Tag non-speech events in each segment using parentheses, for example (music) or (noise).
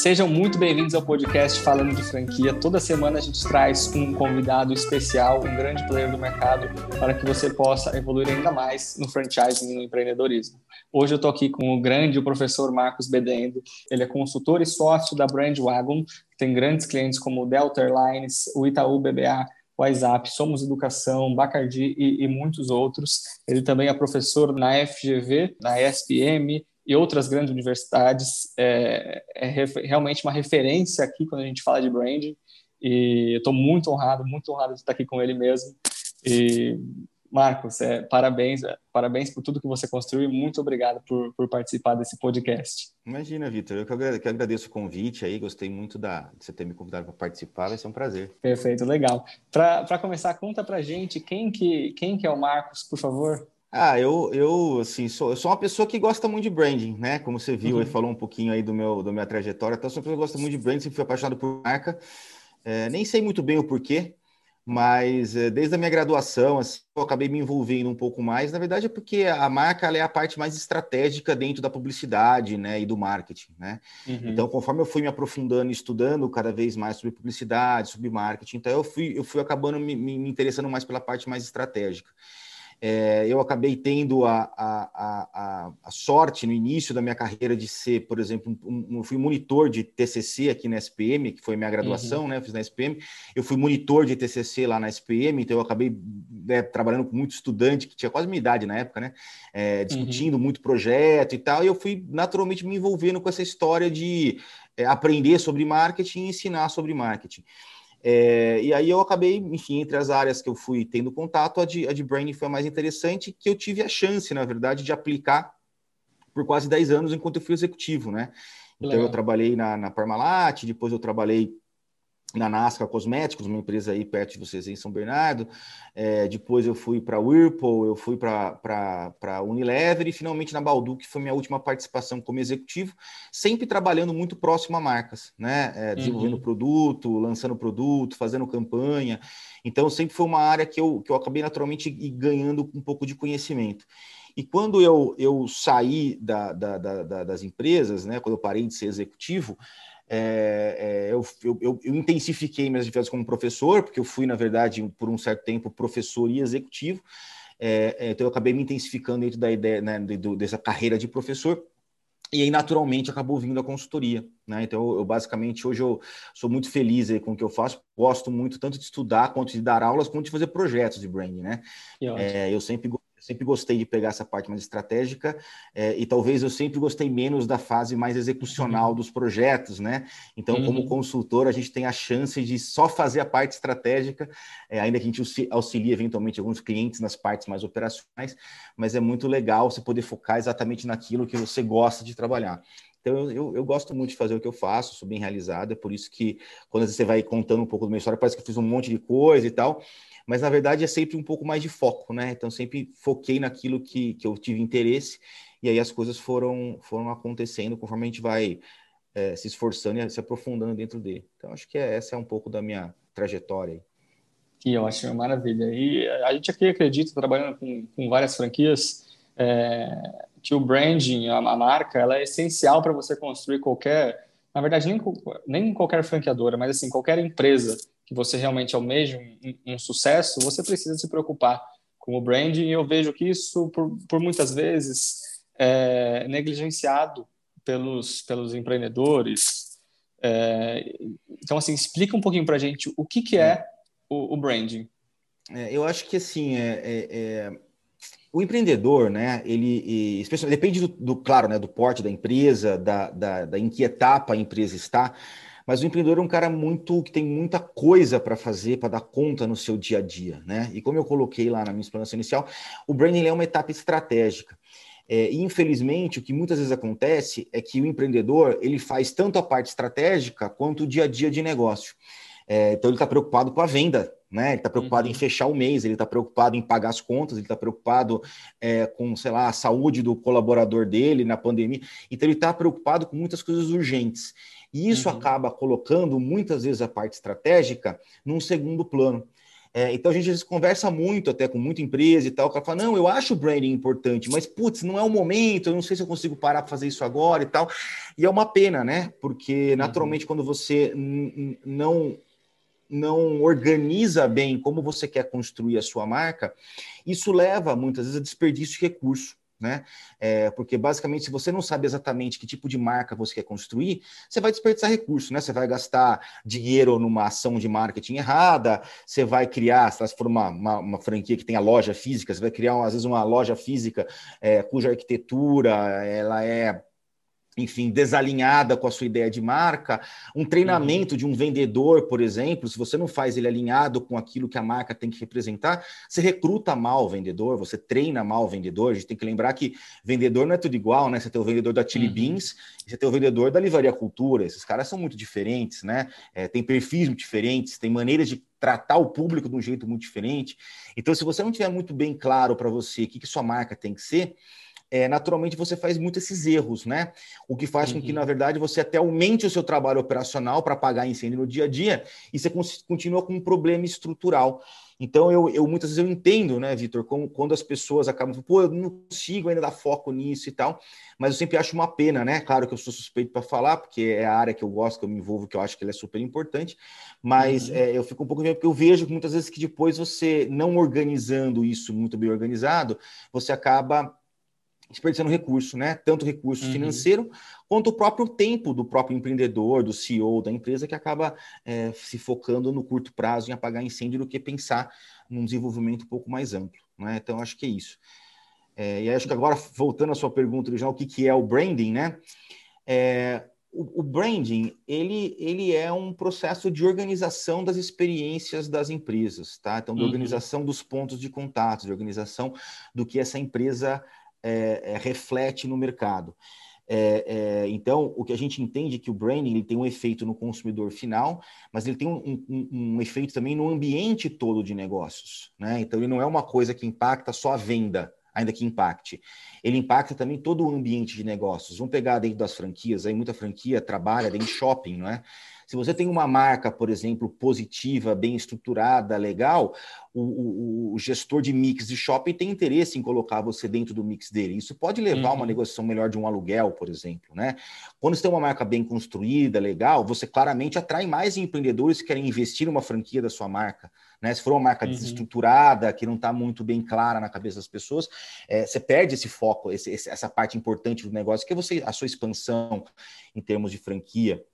Sejam muito bem-vindos ao podcast Falando de Franquia. Toda semana a gente traz um convidado especial, um grande player do mercado, para que você possa evoluir ainda mais no franchising e no empreendedorismo. Hoje eu estou aqui com o grande professor Marcos Bedendo. Ele é consultor e sócio da Brand Wagon, que tem grandes clientes como o Delta Airlines, o Itaú BBA, WhatsApp, Somos Educação, Bacardi e, e muitos outros. Ele também é professor na FGV, na ESPM, e outras grandes universidades. É, é realmente uma referência aqui quando a gente fala de branding. E eu estou muito honrado, muito honrado de estar aqui com ele mesmo. E Marcos, é, parabéns, é, parabéns por tudo que você construiu e muito obrigado por, por participar desse podcast. Imagina, Vitor, eu que agradeço o convite aí, gostei muito da, de você ter me convidado para participar, vai ser um prazer. Perfeito, legal. Para começar, conta para gente quem que, quem que é o Marcos, por favor. Ah, eu, eu assim, sou, eu sou uma pessoa que gosta muito de branding, né? Como você viu, uhum. e falou um pouquinho aí do meu, da minha trajetória. Então, eu sou uma pessoa que gosta muito de branding, sempre fui apaixonado por marca. É, nem sei muito bem o porquê, mas é, desde a minha graduação, assim, eu acabei me envolvendo um pouco mais. Na verdade, é porque a marca é a parte mais estratégica dentro da publicidade, né, e do marketing, né? Uhum. Então, conforme eu fui me aprofundando, estudando cada vez mais sobre publicidade, sobre marketing, então eu fui, eu fui acabando me, me interessando mais pela parte mais estratégica. É, eu acabei tendo a, a, a, a, sorte no início da minha carreira de ser, por exemplo, um, um, fui monitor de TCC aqui na SPM, que foi minha graduação, uhum. né? Eu fiz na SPM. Eu fui monitor de TCC lá na SPM, então eu acabei né, trabalhando com muito estudante que tinha quase minha idade na época, né? É, discutindo uhum. muito projeto e tal. E eu fui naturalmente me envolvendo com essa história de é, aprender sobre marketing e ensinar sobre marketing. É, e aí eu acabei, enfim, entre as áreas que eu fui tendo contato, a de, a de branding foi a mais interessante, que eu tive a chance, na verdade, de aplicar por quase 10 anos enquanto eu fui executivo, né? Então Legal. eu trabalhei na, na Parmalat, depois eu trabalhei na Nasca Cosméticos, uma empresa aí perto de vocês em São Bernardo. É, depois eu fui para Whirlpool, eu fui para Unilever e finalmente na Baldu, que foi minha última participação como executivo, sempre trabalhando muito próximo a marcas, né? É, desenvolvendo uhum. produto, lançando produto, fazendo campanha. Então sempre foi uma área que eu, que eu acabei naturalmente ganhando um pouco de conhecimento. E quando eu, eu saí da, da, da, das empresas, né, quando eu parei de ser executivo, é, é, eu, eu, eu, intensifiquei minhas atividades como professor, porque eu fui, na verdade, por um certo tempo, professor e executivo. É, é então, eu acabei me intensificando dentro da ideia né, de, dessa carreira de professor. E aí, naturalmente, acabou vindo a consultoria. Né? Então, eu, basicamente, hoje eu sou muito feliz com o que eu faço. Gosto muito tanto de estudar, quanto de dar aulas, quanto de fazer projetos de branding. Né? É, eu sempre sempre gostei de pegar essa parte mais estratégica é, e talvez eu sempre gostei menos da fase mais execucional uhum. dos projetos, né? Então, uhum. como consultor, a gente tem a chance de só fazer a parte estratégica, é, ainda que a gente auxilie eventualmente alguns clientes nas partes mais operacionais, mas é muito legal você poder focar exatamente naquilo que você gosta de trabalhar. Então, eu, eu, gosto muito de fazer o que eu faço, sou bem realizado, é por isso que quando você vai contando um pouco da minha história, parece que eu fiz um monte de coisa e tal, mas na verdade é sempre um pouco mais de foco, né? Então sempre foquei naquilo que, que eu tive interesse e aí as coisas foram, foram acontecendo conforme a gente vai é, se esforçando e se aprofundando dentro dele. Então acho que é, essa é um pouco da minha trajetória. Que ótimo, maravilha. E a gente aqui acredita, trabalhando com, com várias franquias, é, que o branding, a, a marca, ela é essencial para você construir qualquer, na verdade nem, nem qualquer franqueadora, mas assim qualquer empresa que você realmente almeja um, um, sucesso, você precisa se preocupar com o branding. E eu vejo que isso, por, por muitas vezes, é negligenciado pelos, pelos empreendedores. É, então, assim, explica um pouquinho para a gente o que, que é o, o branding. É, eu acho que, assim, é, é, é o empreendedor, né, ele, especialmente, depende do, do, claro, né, do porte da empresa, da, da, da em que etapa a empresa está, mas o empreendedor é um cara muito que tem muita coisa para fazer, para dar conta no seu dia a dia, né? E como eu coloquei lá na minha explanação inicial, o branding é uma etapa estratégica. É, infelizmente, o que muitas vezes acontece é que o empreendedor ele faz tanto a parte estratégica quanto o dia a dia de negócio. É, então ele está preocupado com a venda, né? Ele está preocupado uhum. em fechar o mês, ele está preocupado em pagar as contas, ele está preocupado é, com, sei lá, a saúde do colaborador dele na pandemia. Então ele está preocupado com muitas coisas urgentes. E isso uhum. acaba colocando muitas vezes a parte estratégica num segundo plano. É, então a gente conversa muito até com muita empresa e tal, o cara fala, não, eu acho o branding importante, mas putz, não é o momento, eu não sei se eu consigo parar para fazer isso agora e tal. E é uma pena, né? Porque naturalmente uhum. quando você não não organiza bem como você quer construir a sua marca, isso leva muitas vezes a desperdício de recurso né? É, porque basicamente, se você não sabe exatamente que tipo de marca você quer construir, você vai desperdiçar recurso, né? Você vai gastar dinheiro numa ação de marketing errada, você vai criar, se for uma, uma, uma franquia que tenha loja física, você vai criar às vezes uma loja física é, cuja arquitetura ela é enfim, desalinhada com a sua ideia de marca, um treinamento uhum. de um vendedor, por exemplo, se você não faz ele alinhado com aquilo que a marca tem que representar, você recruta mal o vendedor, você treina mal o vendedor. A gente tem que lembrar que vendedor não é tudo igual, né? Você tem o vendedor da Chili uhum. Beans e você tem o vendedor da Livraria Cultura. Esses caras são muito diferentes, né? É, tem perfis muito diferentes, tem maneiras de tratar o público de um jeito muito diferente. Então, se você não tiver muito bem claro para você o que, que sua marca tem que ser, é, naturalmente você faz muito esses erros, né? O que faz uhum. com que, na uhum. verdade, você até aumente o seu trabalho operacional para pagar incêndio no dia a dia e você continua com um problema estrutural. Então, eu, eu muitas vezes eu entendo, né, Vitor, quando as pessoas acabam pô, eu não consigo ainda dar foco nisso e tal, mas eu sempre acho uma pena, né? Claro que eu sou suspeito para falar, porque é a área que eu gosto, que eu me envolvo, que eu acho que ela é super importante, mas uhum. é, eu fico um pouco porque eu vejo que muitas vezes que depois você, não organizando isso muito bem organizado, você acaba desperdiçando recurso, né? Tanto recurso uhum. financeiro quanto o próprio tempo do próprio empreendedor, do CEO da empresa, que acaba é, se focando no curto prazo em apagar incêndio do que pensar num desenvolvimento um pouco mais amplo, né? Então, acho que é isso. É, e acho que agora, voltando à sua pergunta original, o que, que é o branding, né? É, o, o, branding, ele, ele é um processo de organização das experiências das empresas, tá? Então, de uhum. organização dos pontos de contato, de organização do que essa empresa é, é, reflete no mercado. É, é, então, o que a gente entende é que o branding ele tem um efeito no consumidor final, mas ele tem um, um, um, efeito também no ambiente todo de negócios. Né? Então, ele não é uma coisa que impacta só a venda, ainda que impacte. Ele impacta também todo o ambiente de negócios. Vamos pegar dentro das franquias, aí muita franquia trabalha dentro de shopping, não é? Se você tem uma marca, por exemplo, positiva, bem estruturada, legal, o, o, o, gestor de mix de shopping tem interesse em colocar você dentro do mix dele. Isso pode levar a uma uhum. negociação melhor de um aluguel, por exemplo, né? Quando você tem uma marca bem construída, legal, você claramente atrai mais empreendedores que querem investir numa franquia da sua marca. Né? Se for uma marca uhum. desestruturada, que não está muito bem clara na cabeça das pessoas, é, você perde esse foco, esse, essa parte importante do negócio, que é você, a sua expansão em termos de franquia.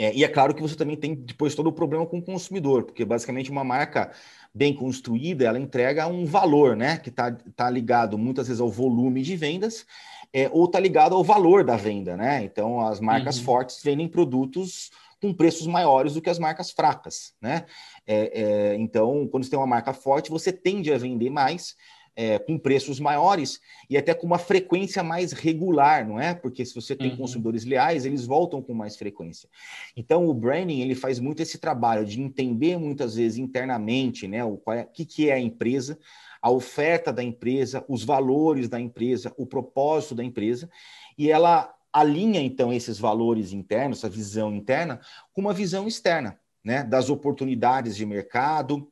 É, e é claro que você também tem depois todo o problema com o consumidor, porque basicamente uma marca bem construída, ela entrega um valor, né? Que está tá ligado muitas vezes ao volume de vendas, é, ou está ligado ao valor da venda, né? Então as marcas uhum. fortes vendem produtos com preços maiores do que as marcas fracas, né? É, é, então, quando você tem uma marca forte, você tende a vender mais, é, com preços maiores e até com uma frequência mais regular, não é? Porque se você tem uhum. consumidores leais, eles voltam com mais frequência. Então, o branding ele faz muito esse trabalho de entender muitas vezes internamente, né, o é, que, que é a empresa, a oferta da empresa, os valores da empresa, o propósito da empresa, e ela alinha então esses valores internos, essa visão interna, com uma visão externa, né, das oportunidades de mercado,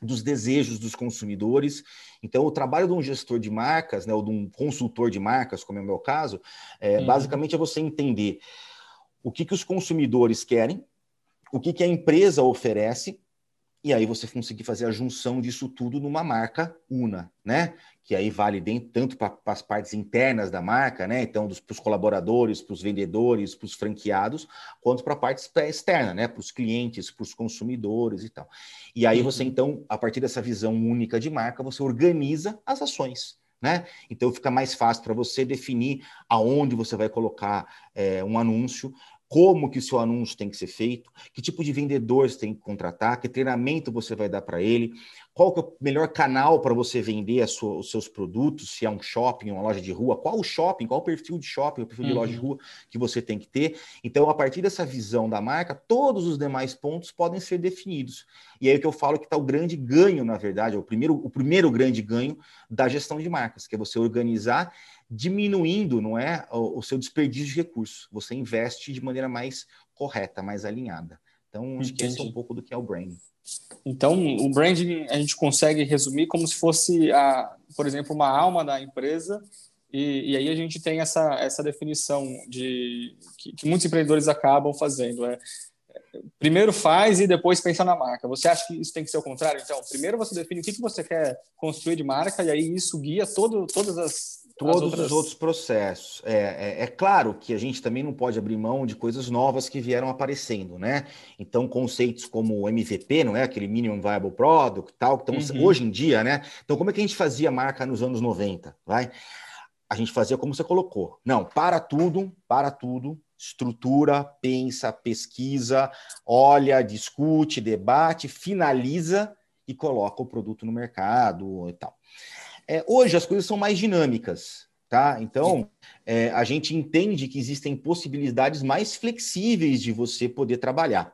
dos desejos dos consumidores. Então, o trabalho de um gestor de marcas, né, ou de um consultor de marcas, como é o meu caso, é, uhum. basicamente é você entender o que, que os consumidores querem, o que, que a empresa oferece e aí você conseguir fazer a junção disso tudo numa marca una, né? Que aí vale dentro, tanto para as partes internas da marca, né? Então, para os colaboradores, para os vendedores, para os franqueados, quanto para a parte externa, né? Para os clientes, para os consumidores e tal. E aí você, uhum. então, a partir dessa visão única de marca, você organiza as ações. Né? Então fica mais fácil para você definir aonde você vai colocar é, um anúncio, como que o seu anúncio tem que ser feito, que tipo de vendedor você tem que contratar, que treinamento você vai dar para ele, qual que é o melhor canal para você vender sua, os seus produtos, se é um shopping, uma loja de rua, qual o shopping, qual o perfil de shopping, o perfil uhum. de loja de uhum. rua que você tem que ter. Então, a partir dessa visão da marca, todos os demais pontos podem ser definidos. E aí é que eu falo que está o grande ganho, na verdade, o primeiro, o primeiro grande ganho da gestão de marcas, que é você organizar diminuindo, não é, o, o seu desperdício de recursos. Você investe de maneira mais correta, mais alinhada. Então, acho que esse é um pouco do que é o branding. Então, o branding a gente consegue resumir como se fosse, a, por exemplo, uma alma da empresa, e, e aí a gente tem essa, essa definição de que, que muitos empreendedores acabam fazendo. É, primeiro faz e depois pensa na marca. Você acha que isso tem que ser o contrário? Então, primeiro você define o que, que você quer construir de marca e aí isso guia todo, todas as todos outras... os outros processos. É, é, é, claro que a gente também não pode abrir mão de coisas novas que vieram aparecendo, né? Então, conceitos como o MVP, não é? Aquele Minimum Viable Product, tal, que estão uhum. hoje em dia, né? Então, como é que a gente fazia marca nos anos 90, vai? A gente fazia como você colocou. Não, para tudo, para tudo, estrutura, pensa, pesquisa, olha, discute, debate, finaliza e coloca o produto no mercado e tal. É, hoje as coisas são mais dinâmicas, tá? Então é, a gente entende que existem possibilidades mais flexíveis de você poder trabalhar.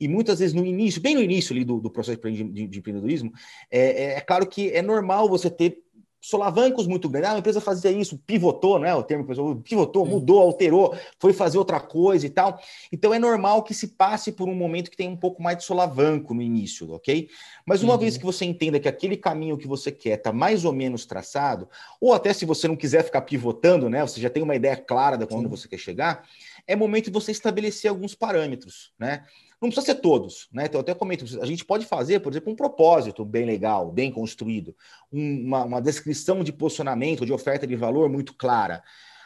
E muitas vezes no início, bem no início ali do, do processo de, de, de empreendedorismo, é, é, é claro que é normal você ter solavancos muito grandes. Ah, a empresa fazia isso, pivotou, né? O termo que pessoal pivotou, mudou, alterou, foi fazer outra coisa e tal. Então é normal que se passe por um momento que tem um pouco mais de solavanco no início, ok? Mas uma uhum. vez que você entenda que aquele caminho que você quer está mais ou menos traçado, ou até se você não quiser ficar pivotando, né? Você já tem uma ideia clara de onde você quer chegar, é momento de você estabelecer alguns parâmetros, né? Não precisa ser todos, né? Então, eu até comento, a gente pode fazer, por exemplo, um propósito bem legal, bem construído, um, uma, uma descrição de posicionamento, de oferta de valor muito clara.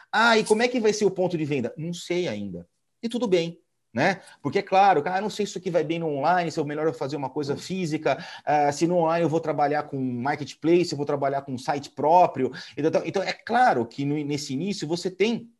Ah, e como é que vai ser o ponto de venda? Não sei ainda. E tudo bem, né? Porque é claro, cara, não sei se isso aqui vai bem no online, se é melhor eu fazer uma coisa física, uh, se no online eu vou trabalhar com marketplace, eu vou trabalhar com site próprio. Então, então é claro que no, nesse início você tem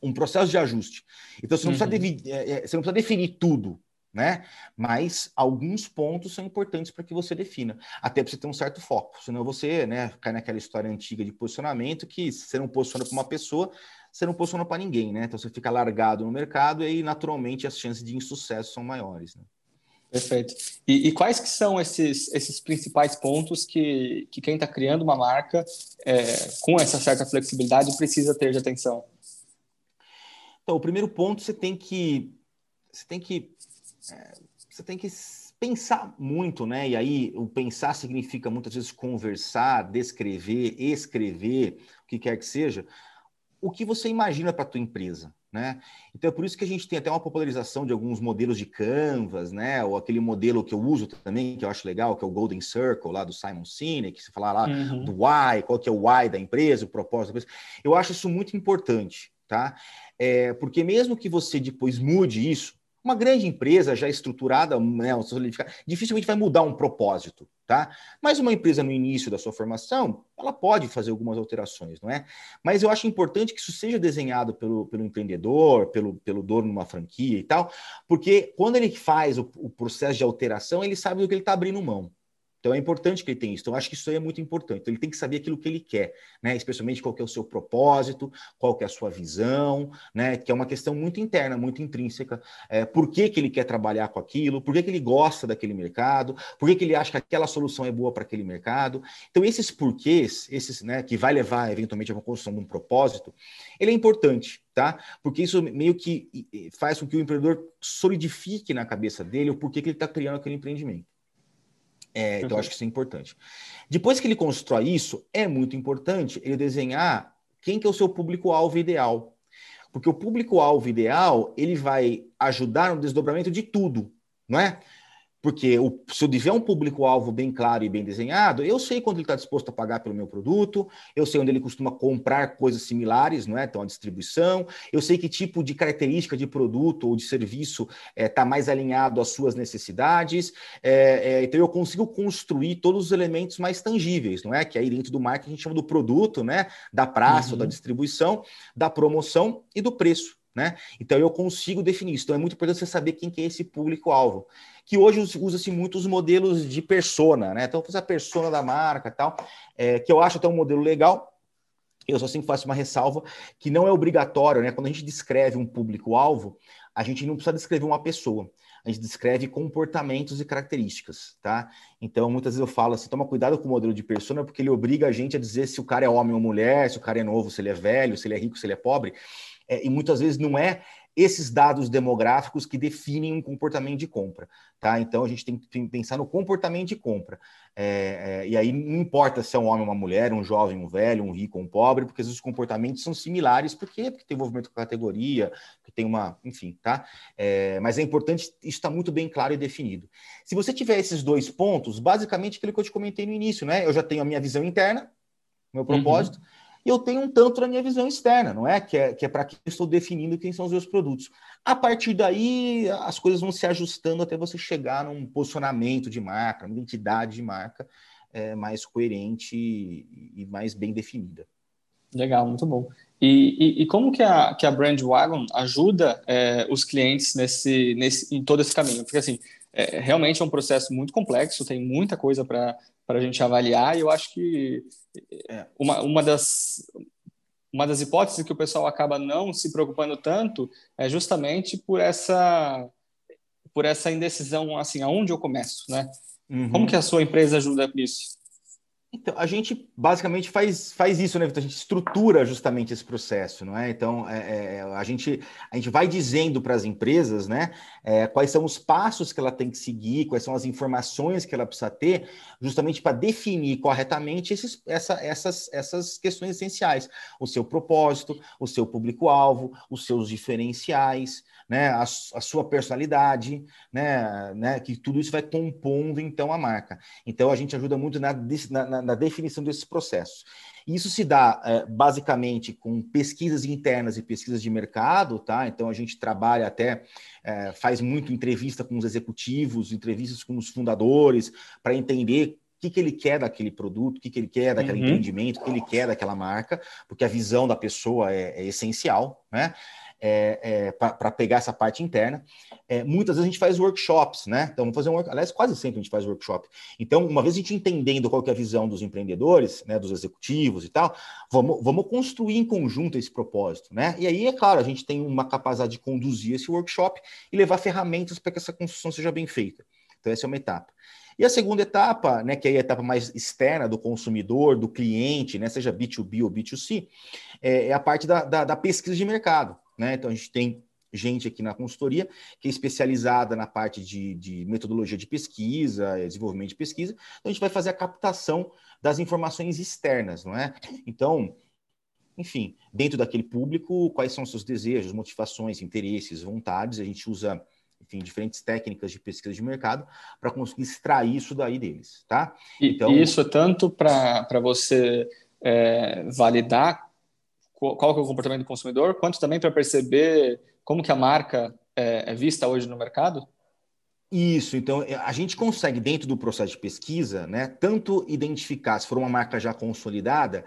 um processo de ajuste. Então você não, uhum. precisa, de, é, é, você não precisa definir tudo né? Mas alguns pontos são importantes para que você defina, até para você ter um certo foco, senão você, né, cai naquela história antiga de posicionamento que se você não posiciona para uma pessoa, você não posiciona para ninguém, né? Então você fica largado no mercado e aí naturalmente as chances de insucesso são maiores, né? Perfeito. E, e, quais que são esses, esses principais pontos que, que quem está criando uma marca é, com essa certa flexibilidade precisa ter de atenção? Então, o primeiro ponto você tem que você tem que é, você tem que pensar muito, né? E aí o pensar significa muitas vezes conversar, descrever, escrever, o que quer que seja, o que você imagina para a tua empresa, né? Então é por isso que a gente tem até uma popularização de alguns modelos de Canvas, né? Ou aquele modelo que eu uso também, que eu acho legal, que é o Golden Circle lá do Simon Sinek, que você fala lá uhum. do why, qual que é o why da empresa, o propósito da empresa. Eu acho isso muito importante, tá? É, porque mesmo que você depois mude isso, uma grande empresa já estruturada, né, dificilmente vai mudar um propósito, tá? Mas uma empresa no início da sua formação, ela pode fazer algumas alterações, não é? Mas eu acho importante que isso seja desenhado pelo, pelo empreendedor, pelo, pelo dono de uma franquia e tal, porque quando ele faz o, o processo de alteração, ele sabe do que ele está abrindo mão. Então é importante que ele tenha isso. Então, acho que isso aí é muito importante. Então, ele tem que saber aquilo que ele quer, né? Especialmente qual é o seu propósito, qual é a sua visão, né? Que é uma questão muito interna, muito intrínseca. É, por que, que ele quer trabalhar com aquilo? Por que, que ele gosta daquele mercado? Por que, que ele acha que aquela solução é boa para aquele mercado? Então, esses porquês, esses, né, que vai levar eventualmente a uma construção de um propósito, ele é importante, tá? Porque isso meio que faz com que o empreendedor solidifique na cabeça dele o porquê que ele está criando aquele empreendimento. É, então, acho que isso é importante. Depois que ele constrói isso, é muito importante ele desenhar quem que é o seu público-alvo ideal. Porque o público-alvo ideal, ele vai ajudar no desdobramento de tudo, não é? Porque o, se eu tiver um público-alvo bem claro e bem desenhado, eu sei quanto ele está disposto a pagar pelo meu produto, eu sei onde ele costuma comprar coisas similares, não é? Então, a distribuição, eu sei que tipo de característica de produto ou de serviço está é, tá mais alinhado às suas necessidades. É, é, então, eu consigo construir todos os elementos mais tangíveis, não é? Que aí dentro do marketing a gente chama do produto, né? Da praça uhum. ou da distribuição, da promoção e do preço. Né? Então eu consigo definir isso. Então é muito importante você saber quem que é esse público-alvo. Que hoje usa-se muito os modelos de persona, né? Então, a persona da marca tal, é, que eu acho até um modelo legal. Eu só sempre faço uma ressalva que não é obrigatório, né? Quando a gente descreve um público-alvo, a gente não precisa descrever uma pessoa a gente descreve comportamentos e características, tá? Então, muitas vezes eu falo assim, toma cuidado com o modelo de persona, porque ele obriga a gente a dizer se o cara é homem ou mulher, se o cara é novo, se ele é velho, se ele é rico, se ele é pobre. É, e muitas vezes não é, esses dados demográficos que definem um comportamento de compra, tá? Então a gente tem que pensar no comportamento de compra. É, é, e aí não importa se é um homem ou uma mulher, um jovem, um velho, um rico ou um pobre, porque os comportamentos são similares, por quê? Porque tem envolvimento com a categoria, que tem uma, enfim, tá? É, mas é importante isso estar tá muito bem claro e definido. Se você tiver esses dois pontos, basicamente aquilo que eu te comentei no início, né? Eu já tenho a minha visão interna, meu uhum. propósito. Uhum e eu tenho um tanto na minha visão externa, não é? Que é, que é para que eu estou definindo quem são os meus produtos. A partir daí, as coisas vão se ajustando até você chegar num posicionamento de marca, uma identidade de marca é, mais coerente e, mais bem definida. Legal, muito bom. E, e, e, como que a, que a Brand Wagon ajuda é, os clientes nesse, nesse, em todo esse caminho? Porque, assim, é, realmente é um processo muito complexo, tem muita coisa para a gente avaliar, e eu acho que é, uma, uma, das, uma das hipóteses que o pessoal acaba não se preocupando tanto é justamente por essa por essa indecisão, assim, aonde eu começo, né? Uhum. Como que a sua empresa ajuda nisso? Então, a gente basicamente faz, faz isso, né, Vitor? A gente estrutura justamente esse processo, não é? Então, é, é, a, gente, a gente vai dizendo para as empresas, né, é, quais são os passos que ela tem que seguir, quais são as informações que ela precisa ter, justamente para definir corretamente esses, essa, essas, essas questões essenciais. O seu propósito, o seu público-alvo, os seus diferenciais, né, a, a, sua personalidade, né, né, que tudo isso vai compondo então a marca. Então a gente ajuda muito na, na, na definição desses processos. Isso se dá é, basicamente com pesquisas internas e pesquisas de mercado, tá? Então a gente trabalha até, é, faz muito entrevista com os executivos, entrevistas com os fundadores, para entender o que, que ele quer daquele produto, o que, que ele quer daquele uhum. empreendimento, o que ele quer daquela marca, porque a visão da pessoa é, é essencial, né? É, é, para pegar essa parte interna. É, muitas vezes a gente faz workshops, né? Então, vamos fazer um work... aliás, quase sempre a gente faz workshop. Então, uma vez a gente entendendo qual é a visão dos empreendedores, né, dos executivos e tal, vamos, vamos construir em conjunto esse propósito, né? E aí, é claro, a gente tem uma capacidade de conduzir esse workshop e levar ferramentas para que essa construção seja bem feita. Então, essa é uma etapa. E a segunda etapa, né, que é a etapa mais externa do consumidor, do cliente, né, seja B2B ou B2C, é, é a parte da, da, da pesquisa de mercado. Né? Então, a gente tem gente aqui na consultoria que é especializada na parte de, de, metodologia de pesquisa, desenvolvimento de pesquisa. Então, a gente vai fazer a captação das informações externas, não é? Então, enfim, dentro daquele público, quais são seus desejos, motivações, interesses, vontades, a gente usa enfim, diferentes técnicas de pesquisa de mercado para conseguir extrair isso daí deles, tá? Então, e isso é tanto para você é, validar qual é o comportamento do consumidor, quanto também para perceber como que a marca é, é vista hoje no mercado? Isso, então é, a gente consegue, dentro do processo de pesquisa, né, tanto identificar se for uma marca já consolidada,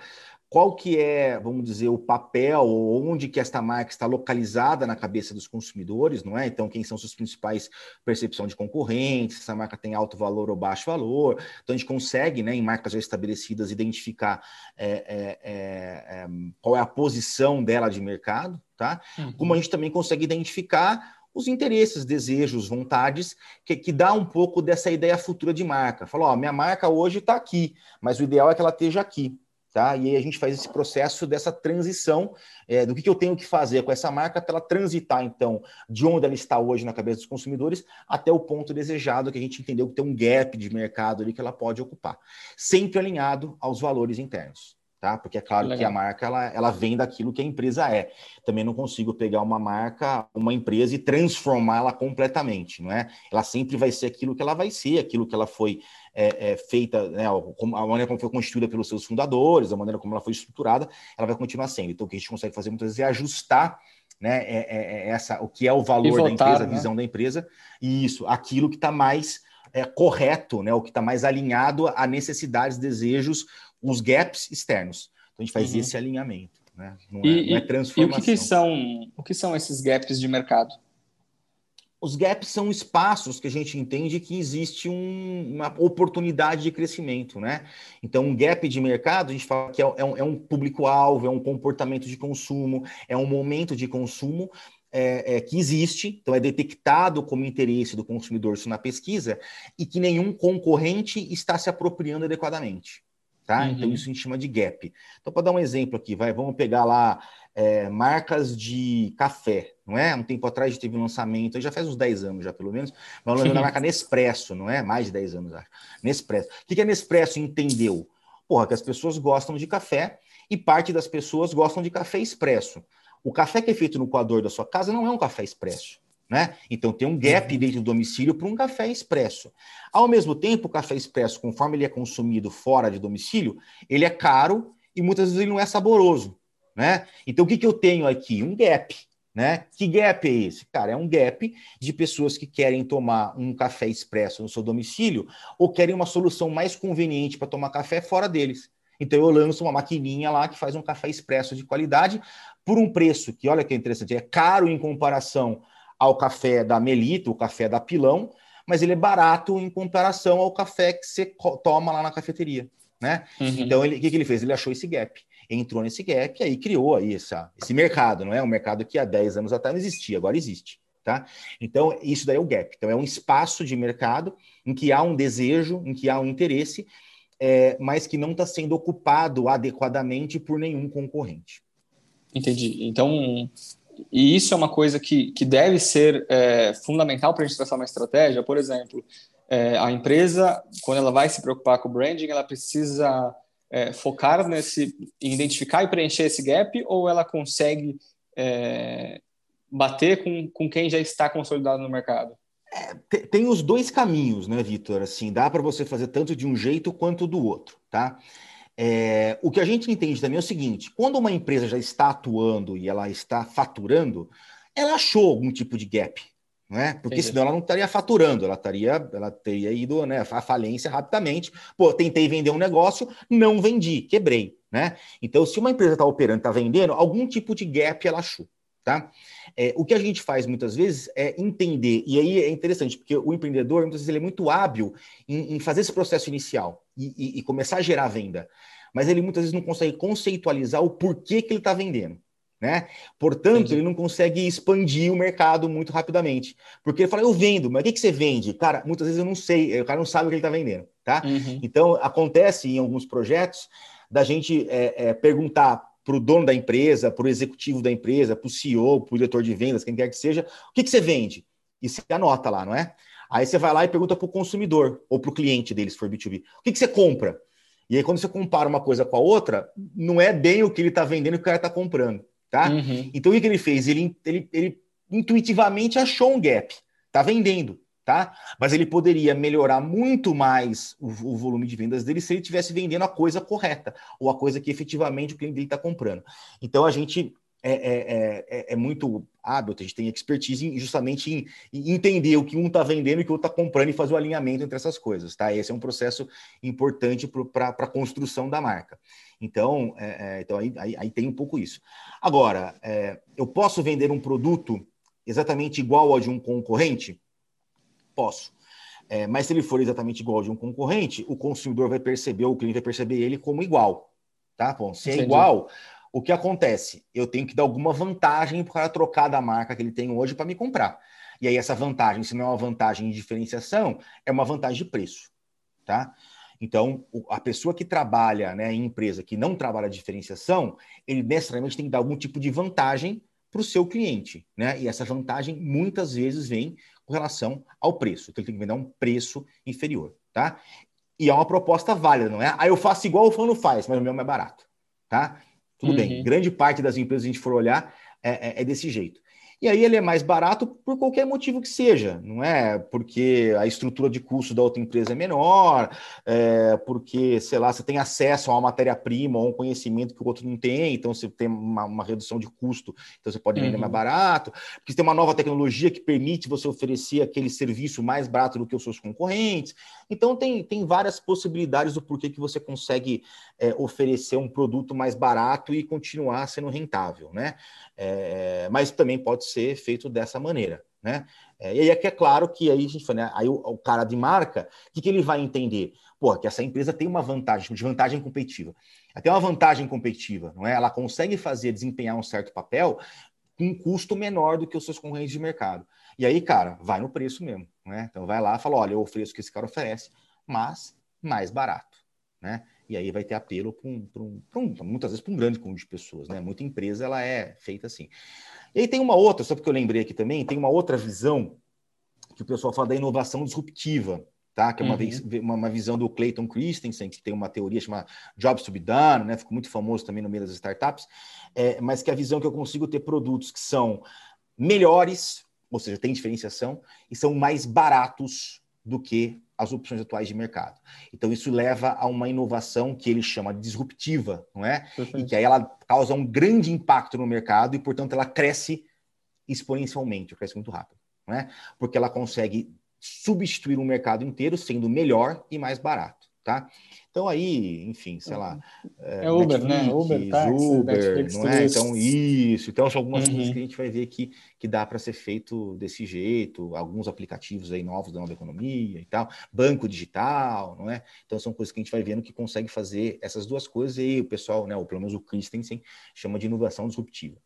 qual que é, vamos dizer, o papel ou onde que esta marca está localizada na cabeça dos consumidores, não é? Então, quem são suas principais percepção de concorrentes, se essa marca tem alto valor ou baixo valor. Então, a gente consegue, né, em marcas já estabelecidas, identificar é, é, é, é qual é a posição dela de mercado, tá? Uhum. Como a gente também consegue identificar os interesses, desejos, vontades, que, que dá um pouco dessa ideia futura de marca. Falou, ó, minha marca hoje está aqui, mas o ideal é que ela esteja aqui. Tá? E aí a gente faz esse processo dessa transição é, do que, que, eu tenho que fazer com essa marca para ela transitar, então, de onde ela está hoje na cabeça dos consumidores até o ponto desejado que a gente entendeu que tem um gap de mercado ali que ela pode ocupar, sempre alinhado aos valores internos tá? Porque é claro Legal. que a marca ela, ela vem daquilo que a empresa é. Também não consigo pegar uma marca, uma empresa e transformá-la completamente, não é? Ela sempre vai ser aquilo que ela vai ser, aquilo que ela foi é, é, feita, né? A maneira como foi constituída pelos seus fundadores, a maneira como ela foi estruturada, ela vai continuar sendo. Então, o que a gente consegue fazer muitas vezes é ajustar né, é, é, é essa, o que é o valor votar, da empresa, né? a visão da empresa, e isso, aquilo que está mais é, correto, né, o que está mais alinhado a necessidades, desejos, os gaps externos. Então a gente faz uhum. esse alinhamento, né? Não, e, é, não é transformação. E o que, que, são, o que são esses gaps de mercado? Os gaps são espaços que a gente entende que existe um, uma oportunidade de crescimento, né? Então, um gap de mercado, a gente fala que é, é um, é um público-alvo, é um comportamento de consumo, é um momento de consumo é, é, que existe, então é detectado como interesse do consumidor isso na pesquisa, e que nenhum concorrente está se apropriando adequadamente. Tá? Então, uhum. Então, isso a gente chama de gap. Então, para dar um exemplo aqui, vai, vamos pegar lá é, marcas de café, não é? Um tempo atrás teve um lançamento, já faz uns 10 anos já, pelo menos, mas lançamento da marca Nespresso, não é? Mais de 10 anos, acho. Nespresso. O que, que a Nespresso entendeu? Porra, que as pessoas gostam de café e parte das pessoas gostam de café expresso. O café que é feito no coador da sua casa não é um café expresso. Né? Então tem um gap uhum. dentro do domicílio para um café expresso. Ao mesmo tempo, o café expresso, conforme ele é consumido fora de domicílio, ele é caro e muitas vezes ele não é saboroso. Né? Então o que, que eu tenho aqui? Um gap. Né? Que gap é esse? Cara, é um gap de pessoas que querem tomar um café expresso no seu domicílio ou querem uma solução mais conveniente para tomar café fora deles. Então eu lanço uma maquininha lá que faz um café expresso de qualidade por um preço que, olha que interessante, é caro em comparação ao café da Melita, o café da Pilão, mas ele é barato em comparação ao café que você toma lá na cafeteria. Né? Uhum. Então, ele, o que, que ele fez? Ele achou esse gap entrou nesse gap e aí criou aí essa, esse mercado, não é um mercado que há 10 anos atrás não existia, agora existe. Tá? Então, isso daí é o gap. Então, é um espaço de mercado em que há um desejo, em que há um interesse, é, mas que não está sendo ocupado adequadamente por nenhum concorrente. Entendi. Então, e isso é uma coisa que, que deve ser é, fundamental para a gente traçar uma estratégia. Por exemplo, é, a empresa, quando ela vai se preocupar com o branding, ela precisa é, focar nesse, em identificar e preencher esse gap, ou ela consegue é, bater com, com quem já está consolidado no mercado? É, tem os dois caminhos, né, Vitor? Assim, dá para você fazer tanto de um jeito quanto do outro, tá? É, o que a gente entende também é o seguinte: quando uma empresa já está atuando e ela está faturando, ela achou algum tipo de gap, né? Porque Entendi. senão ela não estaria faturando, ela estaria, ela teria ido né, à falência rapidamente. Pô, tentei vender um negócio, não vendi, quebrei, né? Então, se uma empresa está operando, está vendendo, algum tipo de gap ela achou, tá? É, o que a gente faz muitas vezes é entender, e aí é interessante, porque o empreendedor, muitas vezes, ele é muito hábil em, em fazer esse processo inicial e, e, e começar a gerar venda, mas ele muitas vezes não consegue conceitualizar o porquê que ele está vendendo. Né? Portanto, Entendi. ele não consegue expandir o mercado muito rapidamente. Porque ele fala, eu vendo, mas o que, que você vende? Cara, muitas vezes eu não sei, o cara não sabe o que ele está vendendo, tá? Uhum. Então, acontece em alguns projetos da gente é, é, perguntar para o dono da empresa, para o executivo da empresa, para o CEO, para o diretor de vendas, quem quer que seja, o que, que você vende? E você anota lá, não é? Aí você vai lá e pergunta para o consumidor ou para o cliente dele, se for B2B, o que, que você compra? E aí, quando você compara uma coisa com a outra, não é bem o que ele está vendendo que o cara está comprando tá? Uhum. Então, o que ele fez? Ele, ele, ele intuitivamente achou um gap, tá vendendo, tá? Mas ele poderia melhorar muito mais o, o, volume de vendas dele se ele estivesse vendendo a coisa correta, ou a coisa que efetivamente o cliente dele está comprando. Então, a gente é, é, é, é, muito hábil, a gente tem expertise justamente em, em, entender o que um está vendendo e o que o outro está comprando e fazer o alinhamento entre essas coisas, tá? Esse é um processo importante para a construção da marca. Então, é, é, então aí, aí, aí, tem um pouco isso. Agora, é, eu posso vender um produto exatamente igual ao de um concorrente? Posso. É, mas se ele for exatamente igual de um concorrente, o consumidor vai perceber, o cliente vai perceber ele como igual. Tá? Bom, se é Entendi. igual, o que acontece? Eu tenho que dar alguma vantagem para o cara trocar da marca que ele tem hoje para me comprar. E aí, essa vantagem, se não é uma vantagem de diferenciação, é uma vantagem de preço. Tá? Então, a pessoa que trabalha né, em empresa que não trabalha diferenciação, ele necessariamente tem que dar algum tipo de vantagem para o seu cliente. Né? E essa vantagem muitas vezes vem com relação ao preço. Então, ele tem que vender um preço inferior. Tá? E é uma proposta válida, não é? Aí eu faço igual o fulano faz, mas o meu é mais barato. Tá? Tudo uhum. bem. Grande parte das empresas, a gente for olhar, é, é, é desse jeito. E aí ele é mais barato por qualquer motivo que seja, não é porque a estrutura de custo da outra empresa é menor, é porque, sei lá, você tem acesso a uma matéria-prima ou um conhecimento que o outro não tem, então você tem uma, uma redução de custo, então você pode vender uhum. mais barato, porque você tem uma nova tecnologia que permite você oferecer aquele serviço mais barato do que os seus concorrentes. Então tem, tem várias possibilidades do porquê que você consegue é, oferecer um produto mais barato e continuar sendo rentável, né? É, mas também pode ser feito dessa maneira, né? É, e aí é que é claro que aí a gente né, aí o, o, cara de marca, o que, que ele vai entender? Pô, que essa empresa tem uma vantagem, de vantagem competitiva. Ela tem uma vantagem competitiva, não é? Ela consegue fazer, desempenhar um certo papel com um custo menor do que os seus concorrentes de mercado. E aí, cara, vai no preço mesmo, né? Então vai lá e fala, olha, eu ofereço o que esse cara oferece, mas mais barato, né? E aí vai ter apelo para um, um, um, muitas vezes para um grande conjunto de pessoas, né? Muita empresa ela é feita assim. E aí tem uma outra, só porque eu lembrei aqui também, tem uma outra visão que o pessoal fala da inovação disruptiva, tá? Que é uma, uhum. uma, uma, visão do Clayton Christensen, que tem uma teoria chamada Jobs to be Done, né? Ficou muito famoso também no meio das startups, é, mas que é a visão que eu consigo ter produtos que são melhores, ou seja, tem diferenciação, e são mais baratos do que as opções atuais de mercado. Então, isso leva a uma inovação que ele chama de disruptiva, não é? Perfeito. E que aí ela causa um grande impacto no mercado e, portanto, ela cresce exponencialmente, cresce muito rápido, não é? Porque ela consegue substituir um mercado inteiro sendo melhor e mais barato, tá? Então aí, enfim, sei lá. É, é Uber, Netflix, né? Uber, táxi, Uber, Netflix, não é? Então isso. Então são algumas uhum. coisas que a gente vai ver que, que dá para ser feito desse jeito. Alguns aplicativos aí novos da nova economia e tal, banco digital, não é? Então são coisas que a gente vai vendo que consegue fazer essas duas coisas e o pessoal, né? Ou pelo menos o Christensen chama de inovação disruptiva.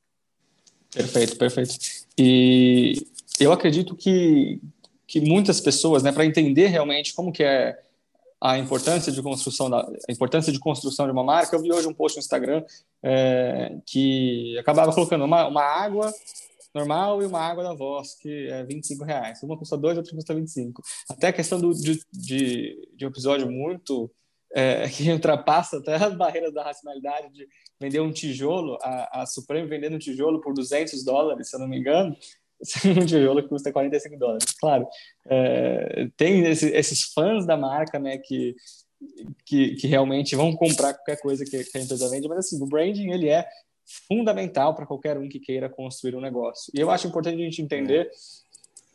Perfeito, perfeito. E eu acredito que que muitas pessoas, né, para entender realmente como que é a importância de construção da a importância de construção de uma marca. Eu vi hoje um post no Instagram é, que acabava colocando uma, uma água normal e uma água da voz, que é 25 reais. Uma custa 2, outra custa 25. Até a questão do, de, de, de um episódio muito é, (laughs) que ultrapassa até as barreiras da racionalidade de vender um tijolo, a, a Supreme vendendo um tijolo por 200 dólares, se eu não me engano, um tijolo que custa 45 dólares. Claro, é, tem esse, esses fãs da marca, né, que, que, que, realmente vão comprar qualquer coisa que, que a empresa vende, mas assim, o branding, ele é fundamental para qualquer um que queira construir um negócio. E eu acho importante a gente entender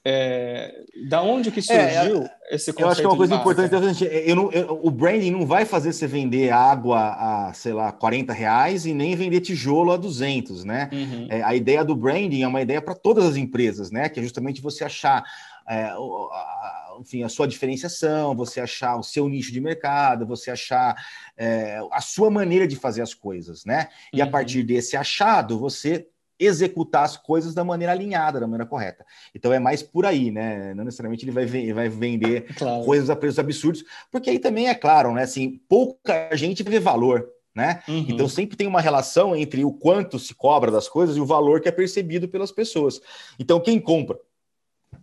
é, da onde que é, surgiu é, esse conceito? Eu acho que é uma coisa importante. Eu não, eu, o branding não vai fazer você vender água a, sei lá, 40 reais e nem vender tijolo a 200, né? Uhum. É, a ideia do branding é uma ideia para todas as empresas, né? Que é justamente você achar é, a, enfim, a sua diferenciação, você achar o seu nicho de mercado, você achar é, a sua maneira de fazer as coisas, né? E uhum. a partir desse achado, você executar as coisas da maneira alinhada, da maneira correta. Então é mais por aí, né? Não necessariamente ele vai, vai vender (laughs) claro. coisas a preços absurdos, porque aí também é claro, né? Assim, pouca gente vê valor, né? Uhum. Então sempre tem uma relação entre o quanto se cobra das coisas e o valor que é percebido pelas pessoas. Então quem compra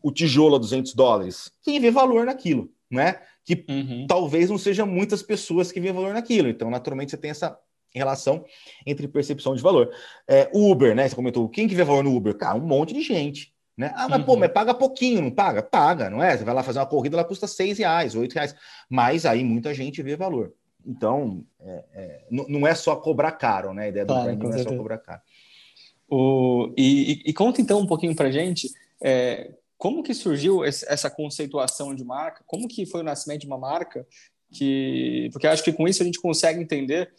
o tijolo a 200 dólares, quem vê valor naquilo, né? Que uhum. talvez não sejam muitas pessoas que vê valor naquilo. Então naturalmente você tem essa relação entre percepção de valor. É, Uber, né? Você comentou, quem que vê valor no Uber? Cara, um monte de gente. Né? Ah, mas uhum. pô, mas paga pouquinho, não paga? Paga, não é? Você vai lá fazer uma corrida, ela custa seis reais, oito reais. Mas aí muita gente vê valor. Então, é, é, não é só cobrar caro, né? A ideia do claro, branding não é só cobrar caro. O, e, e, conta então um pouquinho pra gente é, como que surgiu esse, essa conceituação de marca, como que foi o nascimento de uma marca, que, porque acho que com isso a gente consegue entender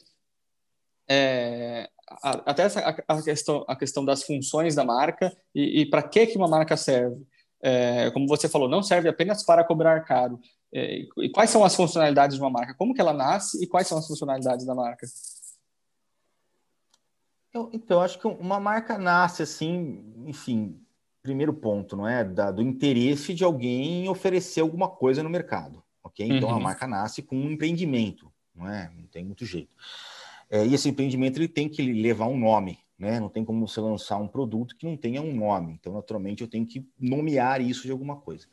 é, até essa, a, a, questão, a questão das funções da marca e, e para que, que uma marca serve. É, como você falou, não serve apenas para cobrar caro. É, e quais são as funcionalidades de uma marca? Como que ela nasce e quais são as funcionalidades da marca? Eu, então, acho que uma marca nasce assim, enfim, primeiro ponto, não é? Da, do interesse de alguém em oferecer alguma coisa no mercado, ok? Então, uhum. a marca nasce com um empreendimento, não é? Não tem muito jeito. É, e esse empreendimento ele tem que levar um nome, né? Não tem como você lançar um produto que não tenha um nome. Então, naturalmente, eu tenho que nomear isso de alguma coisa.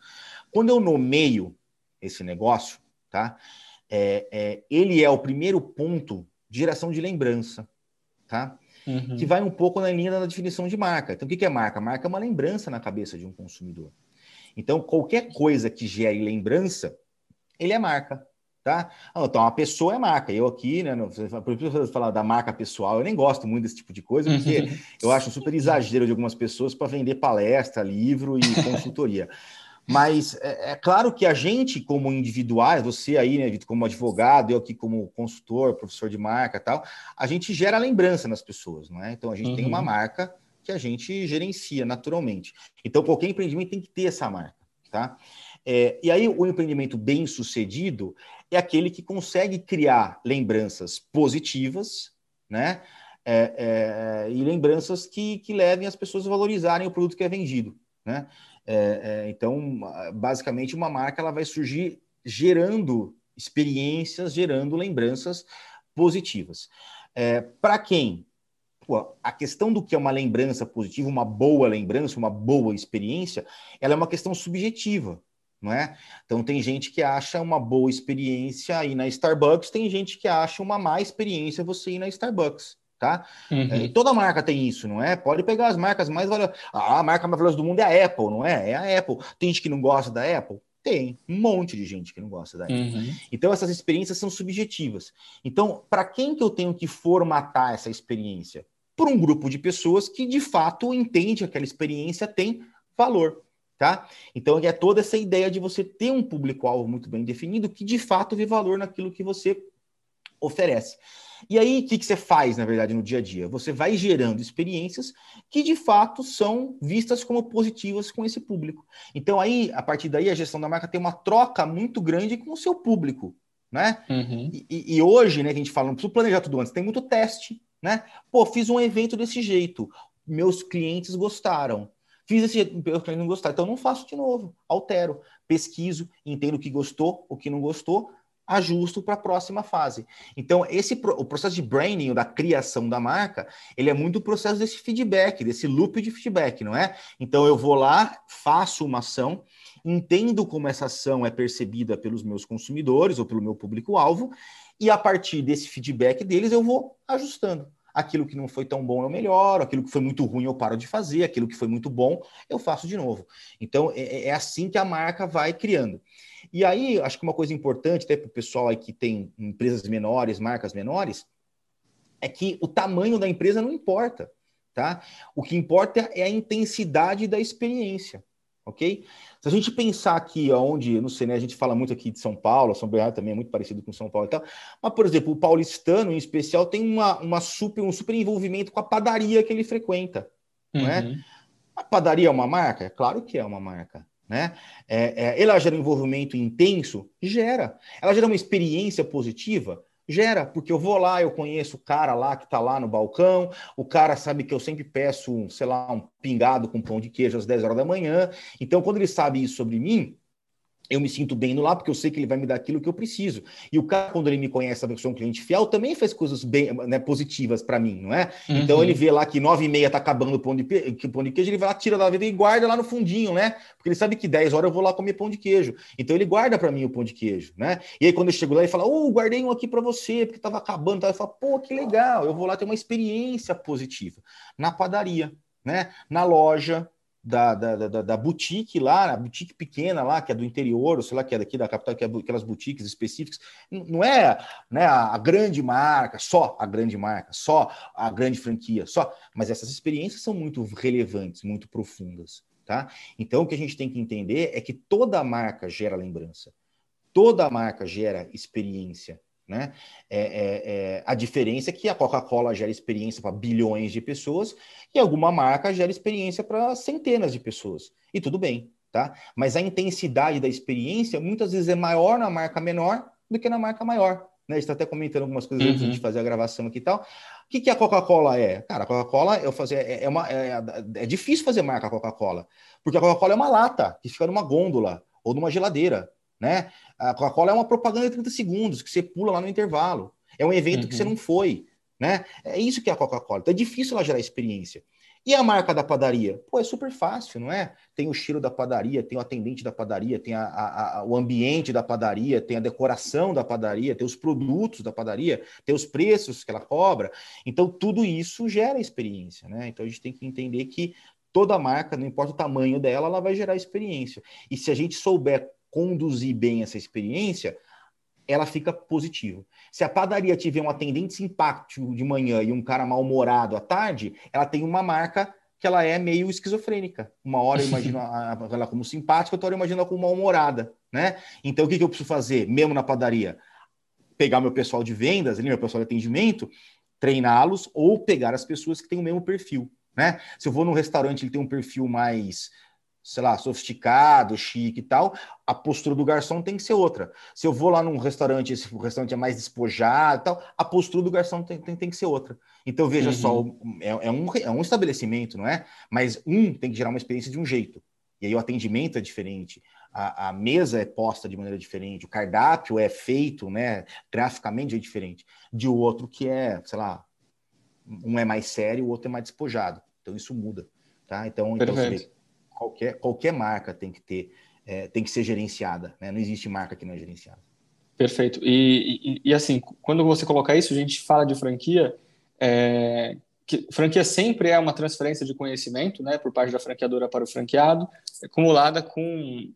Quando eu nomeio esse negócio, tá? É, é, ele é o primeiro ponto de geração de lembrança, tá? Uhum. Que vai um pouco na linha da definição de marca. Então, o que é marca? Marca é uma lembrança na cabeça de um consumidor. Então, qualquer coisa que gere lembrança, ele é marca tá? Ah, então, a pessoa é marca. Eu aqui, né, por falar da marca pessoal, eu nem gosto muito desse tipo de coisa, porque uhum. eu acho super exagero de algumas pessoas para vender palestra, livro e (laughs) consultoria. Mas é, é, claro que a gente, como individuais, você aí, né, como advogado, eu aqui como consultor, professor de marca tal, a gente gera lembrança nas pessoas, não é? Então a gente uhum. tem uma uhum. marca que a gente gerencia naturalmente. Então qualquer empreendimento tem que ter essa marca, tá? É, e aí o empreendimento bem sucedido é aquele que consegue criar lembranças positivas, né? É, é, e lembranças que, que levem as pessoas a valorizarem o produto que é vendido, né? É, é, então, basicamente, uma marca ela vai surgir gerando experiências gerando lembranças positivas. É, Para quem Pô, a questão do que é uma lembrança positiva, uma boa lembrança, uma boa experiência, ela é uma questão subjetiva, não é? Então tem gente que acha uma boa experiência ir na Starbucks, tem gente que acha uma má experiência você ir na Starbucks, tá? Uhum. É, toda marca tem isso, não é? Pode pegar as marcas mais valiosas. Ah, a marca mais valiosa do mundo é a Apple, não é? É a Apple. Tem gente que não gosta da Apple? Tem um monte de gente que não gosta da Apple. Uhum. Então essas experiências são subjetivas. Então, para quem que eu tenho que formatar essa experiência? por um grupo de pessoas que de fato entende que aquela experiência tem valor. Tá? Então é toda essa ideia de você ter um público-alvo muito bem definido que de fato vê valor naquilo que você oferece. E aí, o que, que você faz, na verdade, no dia a dia? Você vai gerando experiências que de fato são vistas como positivas com esse público. Então, aí, a partir daí, a gestão da marca tem uma troca muito grande com o seu público. Né? Uhum. E, e, hoje, né, que a gente fala, não precisa planejar tudo antes, tem muito teste, né? Pô, fiz um evento desse jeito, meus clientes gostaram. Fiz esse jeito, clientes não gostaram, então não faço de novo, altero, pesquiso, entendo o que gostou, o que não gostou, ajusto para a próxima fase. Então, esse o processo de branding, da criação da marca, ele é muito o processo desse feedback, desse loop de feedback, não é? Então, eu vou lá, faço uma ação, entendo como essa ação é percebida pelos meus consumidores ou pelo meu público-alvo, e a partir desse feedback deles eu vou ajustando. Aquilo que não foi tão bom eu melhoro, aquilo que foi muito ruim eu paro de fazer, aquilo que foi muito bom eu faço de novo. Então é, é, é assim que a marca vai criando. E aí, acho que uma coisa importante, até para o pessoal aí que tem empresas menores, marcas menores, é que o tamanho da empresa não importa, tá? O que importa é a intensidade da experiência ok? Se a gente pensar aqui onde, não sei, né, a gente fala muito aqui de São Paulo, São Bernardo também é muito parecido com São Paulo e tal, mas, por exemplo, o paulistano, em especial, tem uma, uma super, um super envolvimento com a padaria que ele frequenta, uhum. é? Uhum. A padaria é uma marca? É claro que é uma marca, né? É, é, ela gera um envolvimento intenso? Gera. Ela gera uma experiência positiva? Gera, porque eu vou lá, eu conheço o cara lá que está lá no balcão, o cara sabe que eu sempre peço, sei lá, um pingado com pão de queijo às 10 horas da manhã. Então, quando ele sabe isso sobre mim, eu me sinto bem no lá, porque eu sei que ele vai me dar aquilo que eu preciso. E o cara, quando ele me conhece, sabe que eu sou um cliente fiel, também faz coisas bem né, positivas para mim, não é? Uhum. Então ele vê lá que nove e meia tá acabando o pão de, que, pão de queijo, ele vai lá, tira da vida e guarda lá no fundinho, né? Porque ele sabe que 10 horas eu vou lá comer pão de queijo. Então ele guarda para mim o pão de queijo, né? E aí quando eu chego lá, ele fala, ô, oh, guardei um aqui para você, porque tava acabando. Tá? Eu falo, pô, que legal, eu vou lá ter uma experiência positiva. Na padaria, né? Na loja, da, da, da, da, boutique lá, a boutique pequena lá, que é do interior, ou sei lá, que é daqui da capital, que é aquelas boutiques específicas, não é né, a grande marca, só a grande marca, só a grande franquia, só, mas essas experiências são muito relevantes, muito profundas, tá? Então, o que a gente tem que entender é que toda marca gera lembrança, toda marca gera experiência, né? É, é, é, a diferença é que a Coca-Cola gera experiência para bilhões de pessoas e alguma marca gera experiência para centenas de pessoas. E tudo bem, tá? Mas a intensidade da experiência muitas vezes é maior na marca menor do que na marca maior. Né? A gente está até comentando algumas coisas uhum. antes de fazer a gravação aqui e tal. O que, que a Coca-Cola é? Cara, a Coca-Cola eu fazer, é, é, uma, é, é difícil fazer marca Coca-Cola, porque a Coca-Cola é uma lata que fica numa gôndola ou numa geladeira. Né? A Coca-Cola é uma propaganda de 30 segundos que você pula lá no intervalo. É um evento uhum. que você uhum. não foi. Né? É isso que é a Coca-Cola. Então é difícil ela gerar experiência. E a marca da padaria? Pô, é super fácil, não é? Tem o cheiro da padaria, tem o atendente da padaria, tem a, a, a, o ambiente da padaria, tem a decoração da padaria, tem os produtos da padaria, tem os preços que ela cobra. Então, tudo isso gera experiência, né? Então, a gente tem que entender que toda marca, não importa o tamanho dela, ela vai gerar experiência. E se a gente souber conduzir bem essa experiência, ela fica positiva. Se a padaria tiver um atendente simpático de manhã e um cara mal-humorado à tarde, ela tem uma marca que ela é meio esquizofrênica. Uma hora eu imagino ela como simpática, outra hora eu imagino ela como mal-humorada, né? Então, o que, que eu preciso fazer, mesmo na padaria? Pegar meu pessoal de vendas, meu pessoal de atendimento, treiná-los ou pegar as pessoas que têm o mesmo perfil, né? Se eu vou num restaurante, ele tem um perfil mais sei lá, sofisticado, chique e tal, a postura do garçom tem que ser outra. Se eu vou lá num restaurante, esse restaurante é mais despojado e tal, a postura do garçom tem, tem, tem que ser outra. Então, veja uhum. só, é, é, um, é um estabelecimento, não é? Mas um tem que gerar uma experiência de um jeito. E aí o atendimento é diferente, a, a, mesa é posta de maneira diferente, o cardápio é feito, né, graficamente é diferente, de outro que é, sei lá, um é mais sério, o outro é mais despojado. Então isso muda, tá? Então, então qualquer, qualquer marca tem que ter, é, tem que ser gerenciada, né? Não existe marca que não é gerenciada. Perfeito. E, e, e assim, quando você colocar isso, a gente fala de franquia, é, que franquia sempre é uma transferência de conhecimento, né, por parte da franqueadora para o franqueado, acumulada com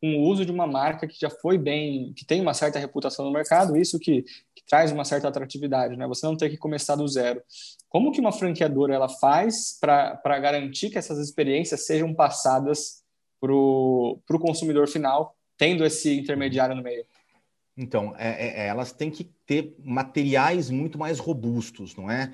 com o uso de uma marca que já foi bem, que tem uma certa reputação no mercado, isso que, que traz uma certa atratividade, né? Você não tem que começar do zero. Como que uma franqueadora ela faz para garantir que essas experiências sejam passadas para o consumidor final, tendo esse intermediário no meio? Então, é, é, elas têm que ter materiais muito mais robustos, não é?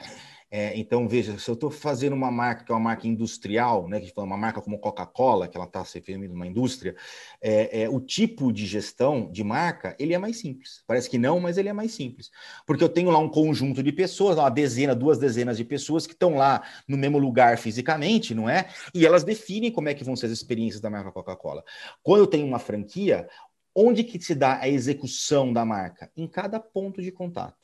É, então, veja, se eu estou fazendo uma marca que é uma marca industrial, né, que é uma marca como Coca-Cola, que ela está se referindo uma indústria, é, é, o tipo de gestão de marca, ele é mais simples. Parece que não, mas ele é mais simples. Porque eu tenho lá um conjunto de pessoas, uma dezena, duas dezenas de pessoas que estão lá no mesmo lugar fisicamente, não é? E elas definem como é que vão ser as experiências da marca Coca-Cola. Quando eu tenho uma franquia, onde que se dá a execução da marca? Em cada ponto de contato.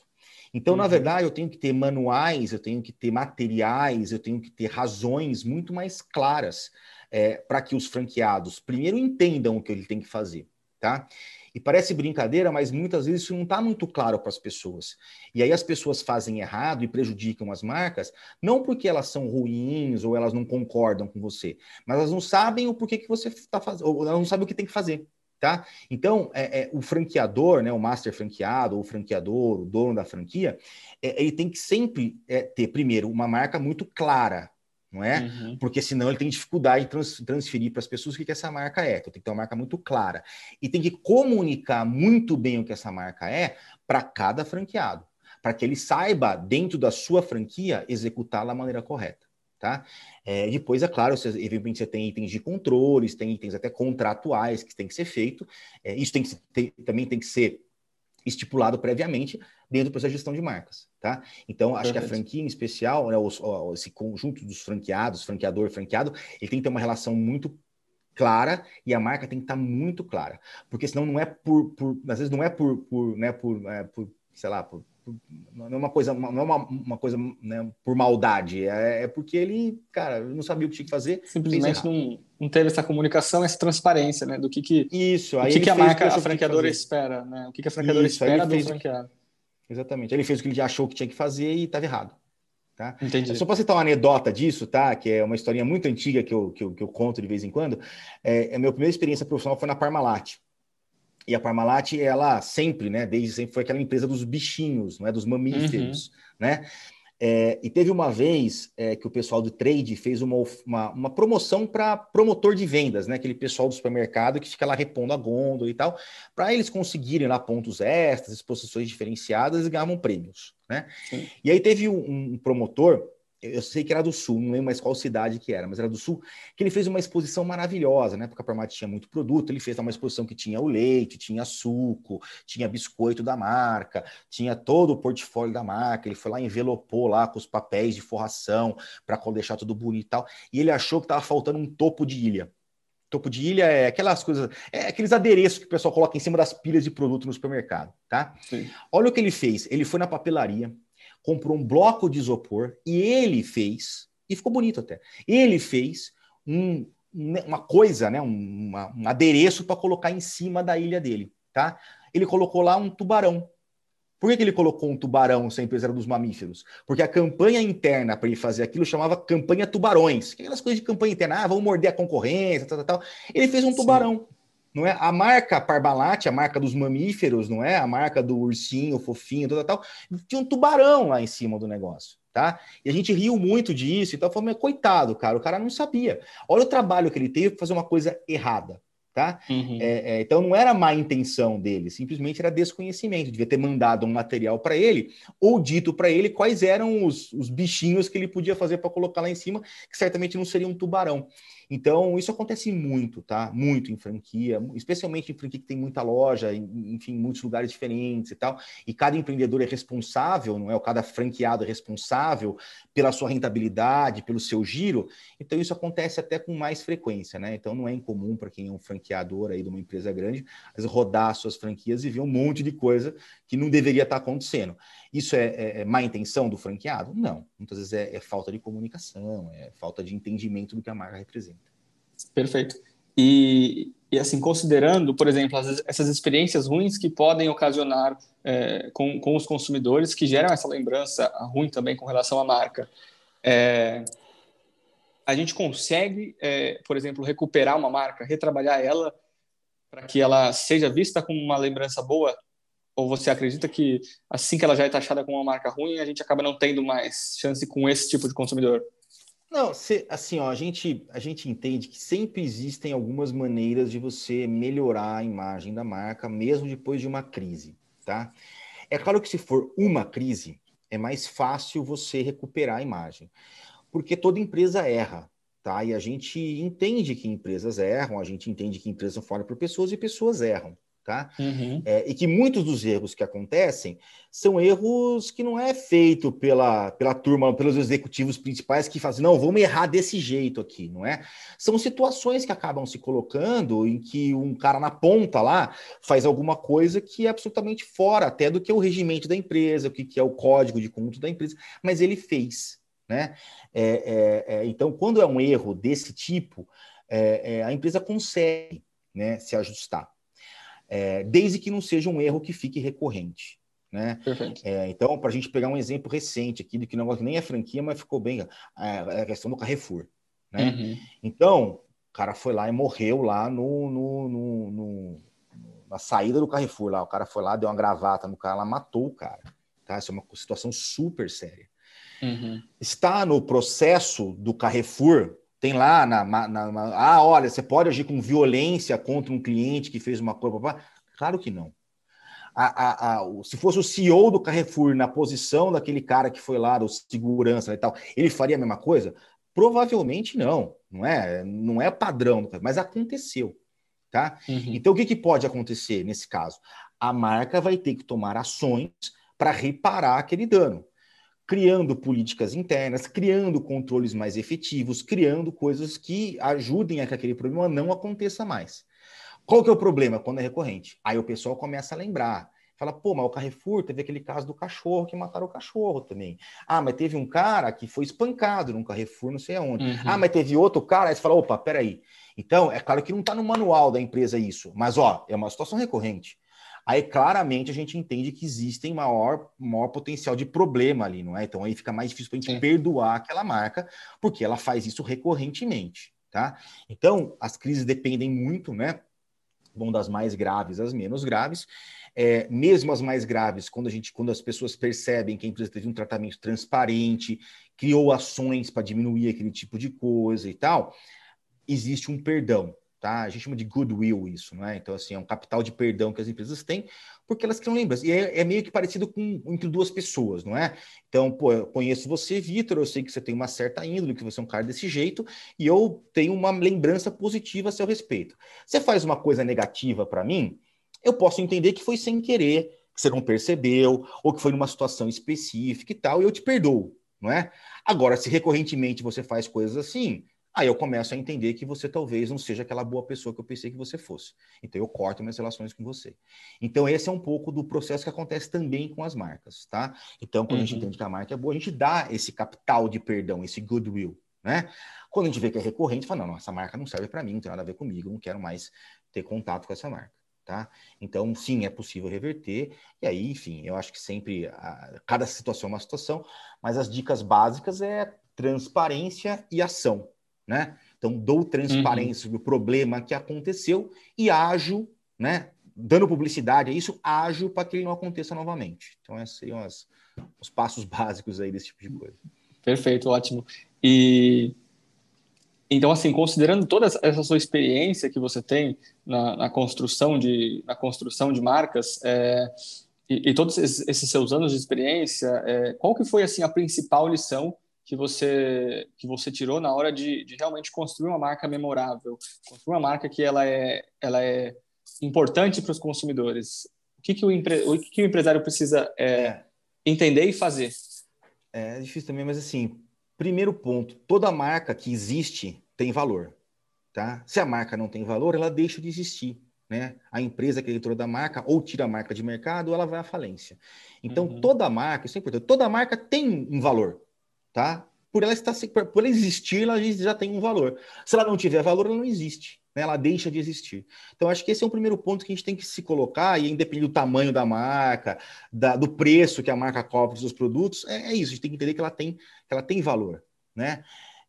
Então, uhum. na verdade, eu tenho que ter manuais, eu tenho que ter materiais, eu tenho que ter razões muito mais claras é, para que os franqueados, primeiro, entendam o que ele tem que fazer, tá? E parece brincadeira, mas muitas vezes isso não está muito claro para as pessoas. E aí as pessoas fazem errado e prejudicam as marcas, não porque elas são ruins ou elas não concordam com você, mas elas não sabem o porquê que você está fazendo, ou elas não sabem o que tem que fazer. Tá? Então, é, é, o franqueador, né, o master franqueado, ou o franqueador, o dono da franquia, é, ele tem que sempre é, ter, primeiro, uma marca muito clara, não é? Uhum. Porque senão ele tem dificuldade de trans, transferir para as pessoas o que, que essa marca é. Então, tem que ter uma marca muito clara. E tem que comunicar muito bem o que essa marca é para cada franqueado, para que ele saiba, dentro da sua franquia, executá-la da maneira correta tá? É, depois, é claro, você, evidentemente você tem itens de controles, tem itens até contratuais que tem que ser feito. É, isso tem que ter, também tem que ser estipulado previamente dentro do processo de gestão de marcas, tá? Então, acho Perfeito. que a franquia em especial, né, os, esse conjunto dos franqueados, franqueador, franqueado, ele tem que ter uma relação muito clara e a marca tem que estar muito clara, porque senão não é por, por às vezes não é por, por, né, por, é, por sei lá, por não é uma coisa, não é uma, uma coisa né, por maldade, é, é, porque ele, cara, não sabia o que tinha que fazer. Simplesmente não, não teve essa comunicação, essa transparência, né? Do que, que, Isso, aí o que, que a marca, a franqueadora espera, né? O que, que a franqueadora Isso, espera do franqueado. Exatamente. Ele fez o que ele achou que tinha que fazer e estava errado. Tá? Entendi. Só para citar uma anedota disso, tá? Que é uma historinha muito antiga que eu, que eu, que eu conto de vez em quando. É, a minha primeira experiência profissional foi na Parmalat. E a Parmalat, ela sempre, né, desde sempre foi aquela empresa dos bichinhos, não é, dos mamíferos, uhum. né? É, e teve uma vez é, que o pessoal do trade fez uma, uma, uma promoção para promotor de vendas, né? Aquele pessoal do supermercado que fica lá repondo a gôndola e tal, para eles conseguirem lá pontos extras, exposições diferenciadas e ganhavam prêmios, né? Sim. E aí teve um, um promotor eu sei que era do Sul, não lembro mais qual cidade que era, mas era do Sul, que ele fez uma exposição maravilhosa, né? Porque a Parmalat tinha muito produto, ele fez uma exposição que tinha o leite, tinha suco, tinha biscoito da marca, tinha todo o portfólio da marca, ele foi lá envelopou lá com os papéis de forração para deixar tudo bonito e tal, e ele achou que estava faltando um topo de ilha. Topo de ilha é aquelas coisas, é aqueles adereços que o pessoal coloca em cima das pilhas de produto no supermercado, tá? Sim. Olha o que ele fez. Ele foi na papelaria, comprou um bloco de isopor e ele fez, e ficou bonito até, ele fez um, uma coisa, né, um, um adereço para colocar em cima da ilha dele, tá? Ele colocou lá um tubarão. Por que, que ele colocou um tubarão se a empresa era dos mamíferos? Porque a campanha interna para ele fazer aquilo chamava campanha tubarões. Aquelas coisas de campanha interna, ah, vamos morder a concorrência, tal, tal, tal. Ele fez um Sim. Não é? A marca Parmalat, a marca dos mamíferos, não é? A marca do ursinho fofinho, tal, tal, tinha um tubarão lá em cima do negócio, tá? E a gente riu muito disso e tal, falou, coitado, cara, o cara não sabia. Olha o trabalho que ele teve para fazer uma coisa errada, tá? Uhum. É, é, então não era má intenção dele, simplesmente era desconhecimento. Devia ter mandado um material para ele ou dito para ele quais eram os, os bichinhos que ele podia fazer para colocar lá em cima, que certamente não seria um tubarão. Então, isso acontece muito, tá? Muito em franquia, especialmente em franquia que tem muita loja, enfim, muitos lugares diferentes e tal. E cada empreendedor é responsável, não é? O cada franqueado é responsável pela sua rentabilidade, pelo seu giro. Então, isso acontece até com mais frequência, né? Então, não é incomum para quem é um franqueador aí de uma empresa grande, rodar suas franquias e ver um monte de coisa que não deveria estar acontecendo. Isso é, é, é má intenção do franqueado? Não. Muitas vezes é, é, falta de comunicação, é falta de entendimento do que a marca representa. Perfeito. E, e assim, considerando, por exemplo, as, essas experiências ruins que podem ocasionar é, com, com os consumidores, que geram essa lembrança ruim também com relação à marca, é, a gente consegue, é, por exemplo, recuperar uma marca, retrabalhar ela para que ela seja vista como uma lembrança boa ou você acredita que assim que ela já é taxada como uma marca ruim, a gente acaba não tendo mais chance com esse tipo de consumidor? Não, se, assim, ó, a gente, a gente entende que sempre existem algumas maneiras de você melhorar a imagem da marca, mesmo depois de uma crise, tá? É claro que se for uma crise, é mais fácil você recuperar a imagem, porque toda empresa erra, tá? E a gente entende que empresas erram, a gente entende que empresas são por pessoas e pessoas erram, tá? Uhum. É, e que muitos dos erros que acontecem são erros que não é feito pela, pela turma, pelos executivos principais que fazem, não, vamos errar desse jeito aqui, não é? São situações que acabam se colocando em que um cara na ponta lá faz alguma coisa que é absolutamente fora até do que é o regimento da empresa, o que, que é o código de conduta da empresa, mas ele fez, né? É, é, é então, quando é um erro desse tipo, é, é, a empresa consegue né, se ajustar é, desde que não seja um erro que fique recorrente. Né? É, então, para a gente pegar um exemplo recente aqui, de que negócio nem é franquia, mas ficou bem, é, é a questão do Carrefour. Né? Uhum. Então, o cara foi lá e morreu lá no, no, no, no, na saída do Carrefour. Lá. O cara foi lá, deu uma gravata no cara, lá matou o cara. Tá? Isso é uma situação super séria. Uhum. Está no processo do Carrefour tem lá na, na, na, ah, olha, você pode agir com violência contra um cliente que fez uma coisa. Claro que não. A, a, a, se fosse o CEO do Carrefour na posição daquele cara que foi lá, do segurança e tal, ele faria a mesma coisa? Provavelmente não, não é, não é padrão, mas aconteceu, tá? Uhum. Então o que, que pode acontecer nesse caso? A marca vai ter que tomar ações para reparar aquele dano criando políticas internas, criando controles mais efetivos, criando coisas que ajudem a que aquele problema não aconteça mais. Qual que é o problema quando é recorrente? Aí o pessoal começa a lembrar. Fala, pô, mas o Carrefour teve aquele caso do cachorro que mataram o cachorro também. Ah, mas teve um cara que foi espancado num Carrefour, não sei aonde. Uhum. Ah, mas teve outro cara. Aí você fala, opa, peraí. Então, é claro que não está no manual da empresa isso, mas ó, é uma situação recorrente aí claramente a gente entende que existem maior, maior potencial de problema ali, não é? Então aí fica mais difícil para a gente perdoar aquela marca, porque ela faz isso recorrentemente, tá? Então, as crises dependem muito, né? Vão das mais graves às menos graves. É, mesmo as mais graves, quando a gente, quando as pessoas percebem que a empresa teve um tratamento transparente, criou ações para diminuir aquele tipo de coisa e tal, existe um perdão tá? A gente chama de goodwill isso, não é? Então, assim, é um capital de perdão que as empresas têm, porque elas criam lembranças. E é, é, meio que parecido com entre duas pessoas, não é? Então, pô, eu conheço você, Vitor, eu sei que você tem uma certa índole, que você é um cara desse jeito, e eu tenho uma lembrança positiva a seu respeito. Você faz uma coisa negativa para mim, eu posso entender que foi sem querer, que você não percebeu, ou que foi numa situação específica e tal, e eu te perdoo, não é? Agora, se recorrentemente você faz coisas assim, Aí eu começo a entender que você talvez não seja aquela boa pessoa que eu pensei que você fosse. Então eu corto minhas relações com você. Então esse é um pouco do processo que acontece também com as marcas, tá? Então quando uhum. a gente uhum. entende que a marca é boa, a gente dá esse capital de perdão, esse goodwill, né? Quando a gente vê que é recorrente, fala, não, não essa marca não serve para mim, não tem nada a ver comigo, não quero mais ter contato com essa marca. Tá? Então, sim, é possível reverter. E aí, enfim, eu acho que sempre a, cada situação é uma situação, mas as dicas básicas é transparência e ação né? Então, dou transparência uhum. sobre o problema que aconteceu e ajo, né? Dando publicidade a isso, ajo para que ele não aconteça novamente. Então, esses seriam as, os passos (laughs) básicos aí desse tipo de coisa. Perfeito, ótimo. E então, assim, considerando toda essa sua experiência que você tem na, na construção de na construção de marcas é, e, e, todos esses, esses, seus anos de experiência, é, qual que foi assim a principal lição que você que você tirou na hora de, de realmente construir uma marca memorável, construir uma marca que ela é ela é importante para os consumidores. O que que o, empre, o que, que o empresário precisa é, é. entender e fazer? É difícil também, mas assim, primeiro ponto, toda marca que existe tem valor, tá? Se a marca não tem valor, ela deixa de existir né? A empresa criadora da marca ou tira a marca de mercado, ou ela vai à falência. Então, uhum. toda marca, isso é importante, toda marca tem um valor, tá? Por ela estar por ela existir, ela já tem um valor. Se ela não tiver valor, ela não existe. Né? Ela deixa de existir. Então, acho que esse é um primeiro ponto que a gente tem que se colocar, e independente do tamanho da marca, da, do preço que a marca cobra dos produtos, é, é, isso, a gente tem que entender que ela tem, que ela tem valor. Né?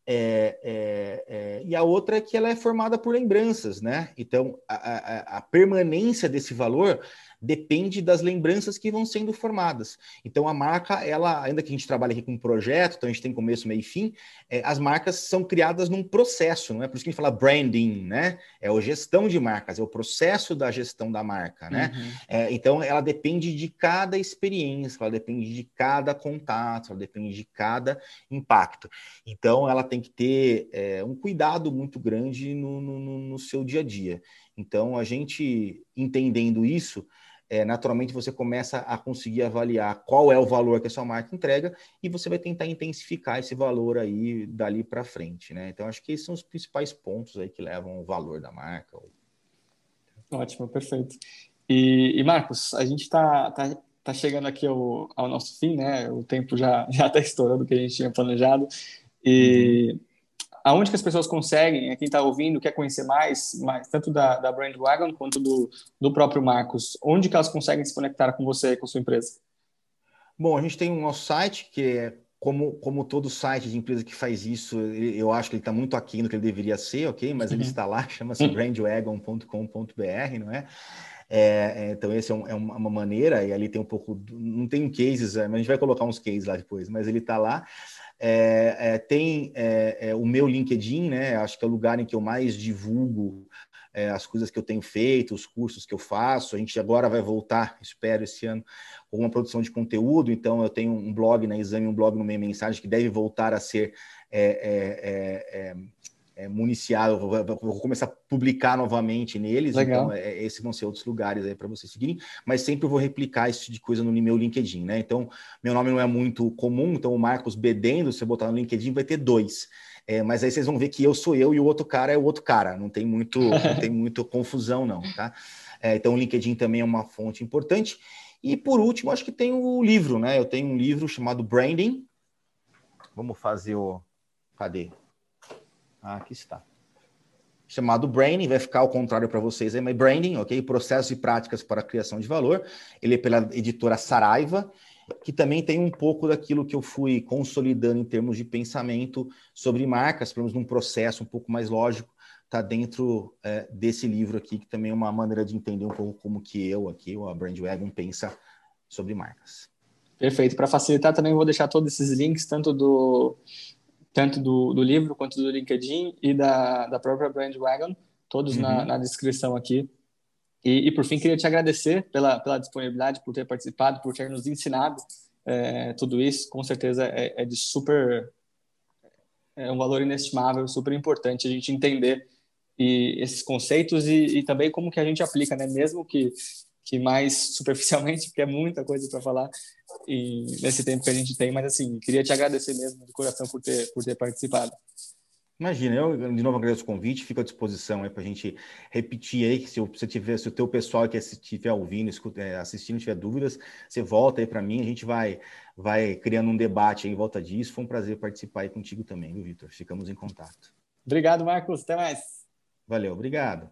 É, é, é, e a outra é que ela é formada por lembranças, né? Então, a, a, a permanência desse valor depende das lembranças que vão sendo formadas. Então, a marca, ela, ainda que a gente trabalhe aqui com um projeto, então a gente tem começo, meio e fim, é, as marcas são criadas num processo, não é? Por isso que a gente fala branding, né? É a gestão de marcas, é o processo da gestão da marca, né? Uhum. É, então, ela depende de cada experiência, ela depende de cada contato, ela depende de cada impacto. Então, ela tem que ter é, um cuidado muito grande no, no, no seu dia a dia. Então, a gente entendendo isso, é, naturalmente você começa a conseguir avaliar qual é o valor que a sua marca entrega e você vai tentar intensificar esse valor aí dali para frente, né? Então acho que esses são os principais pontos aí que levam o valor da marca. Ótimo, perfeito. E, e Marcos, a gente está tá, tá chegando aqui ao, ao, nosso fim, né? O tempo já (laughs) já está estourando o que a gente tinha planejado e uhum aonde que as pessoas conseguem, quem está ouvindo, quer conhecer mais, mais tanto da, da Brandwagon quanto do, do próprio Marcos, onde que elas conseguem se conectar com você, com sua empresa? Bom, a gente tem o um nosso site, que é como, como todo site de empresa que faz isso, eu acho que ele está muito aquém do que ele deveria ser, ok? Mas ele uhum. está lá, (laughs) chama-se (laughs) brandwagon.com.br, não é? É, é, então, esse é, um, é, uma maneira, e ali tem um pouco. Não tem cases, é, mas a gente vai colocar uns cases lá depois, mas ele está lá. É, é, tem é, é, o meu LinkedIn, né? Acho que é o lugar em que eu mais divulgo é, as coisas que eu tenho feito, os cursos que eu faço. A gente agora vai voltar, espero, esse ano, com uma produção de conteúdo. Então, eu tenho um blog na Exame, um blog no Meia Mensagem, que deve voltar a ser é, é, municiado, vou, vou, começar a publicar novamente neles. Legal. Então, é, esses vão ser outros lugares aí para vocês seguirem, mas sempre vou replicar esse tipo de coisa no meu LinkedIn, né? Então, meu nome não é muito comum, então o Marcos Bedendo, se você botar no LinkedIn, vai ter dois. É, mas aí vocês vão ver que eu sou eu e o outro cara é o outro cara. Não tem muito, não tem muito confusão, não, tá? É, então, o LinkedIn também é uma fonte importante. E por último, acho que tem o livro, né? Eu tenho um livro chamado Branding. Vamos fazer o. Cadê? Ah, aqui está. Chamado Branding, vai ficar ao contrário para vocês aí, mas Branding, ok? Processos e práticas para a criação de valor. Ele é pela editora Saraiva, que também tem um pouco daquilo que eu fui consolidando em termos de pensamento sobre marcas, pelo menos num processo um pouco mais lógico, está dentro é, desse livro aqui, que também é uma maneira de entender um pouco como que eu aqui, o Brandwagon, pensa sobre marcas. Perfeito. Para facilitar, também vou deixar todos esses links, tanto do tanto do, do livro quanto do LinkedIn e da, da própria Brandwagon, todos uhum. na, na descrição aqui. E, e, por fim, queria te agradecer pela, pela disponibilidade, por ter participado, por ter nos ensinado é, tudo isso. Com certeza é, é, de super. É um valor inestimável, super importante a gente entender e, esses conceitos e, e também como que a gente aplica, né? Mesmo que que mais superficialmente, (laughs) porque é muita coisa para falar e nesse tempo que a gente tem, mas assim, queria te agradecer mesmo de coração por ter, por ter participado. Imagina, eu de novo agradeço o convite, fico à disposição aí para a gente repetir aí, se você tiver, se o teu pessoal que estiver ouvindo, é, assistindo, tiver dúvidas, você volta aí para mim, a gente vai, vai criando um debate aí em volta disso. Foi um prazer participar aí contigo também, viu, Vitor? Ficamos em contato. Obrigado, Marcos. Até mais. Valeu, obrigado.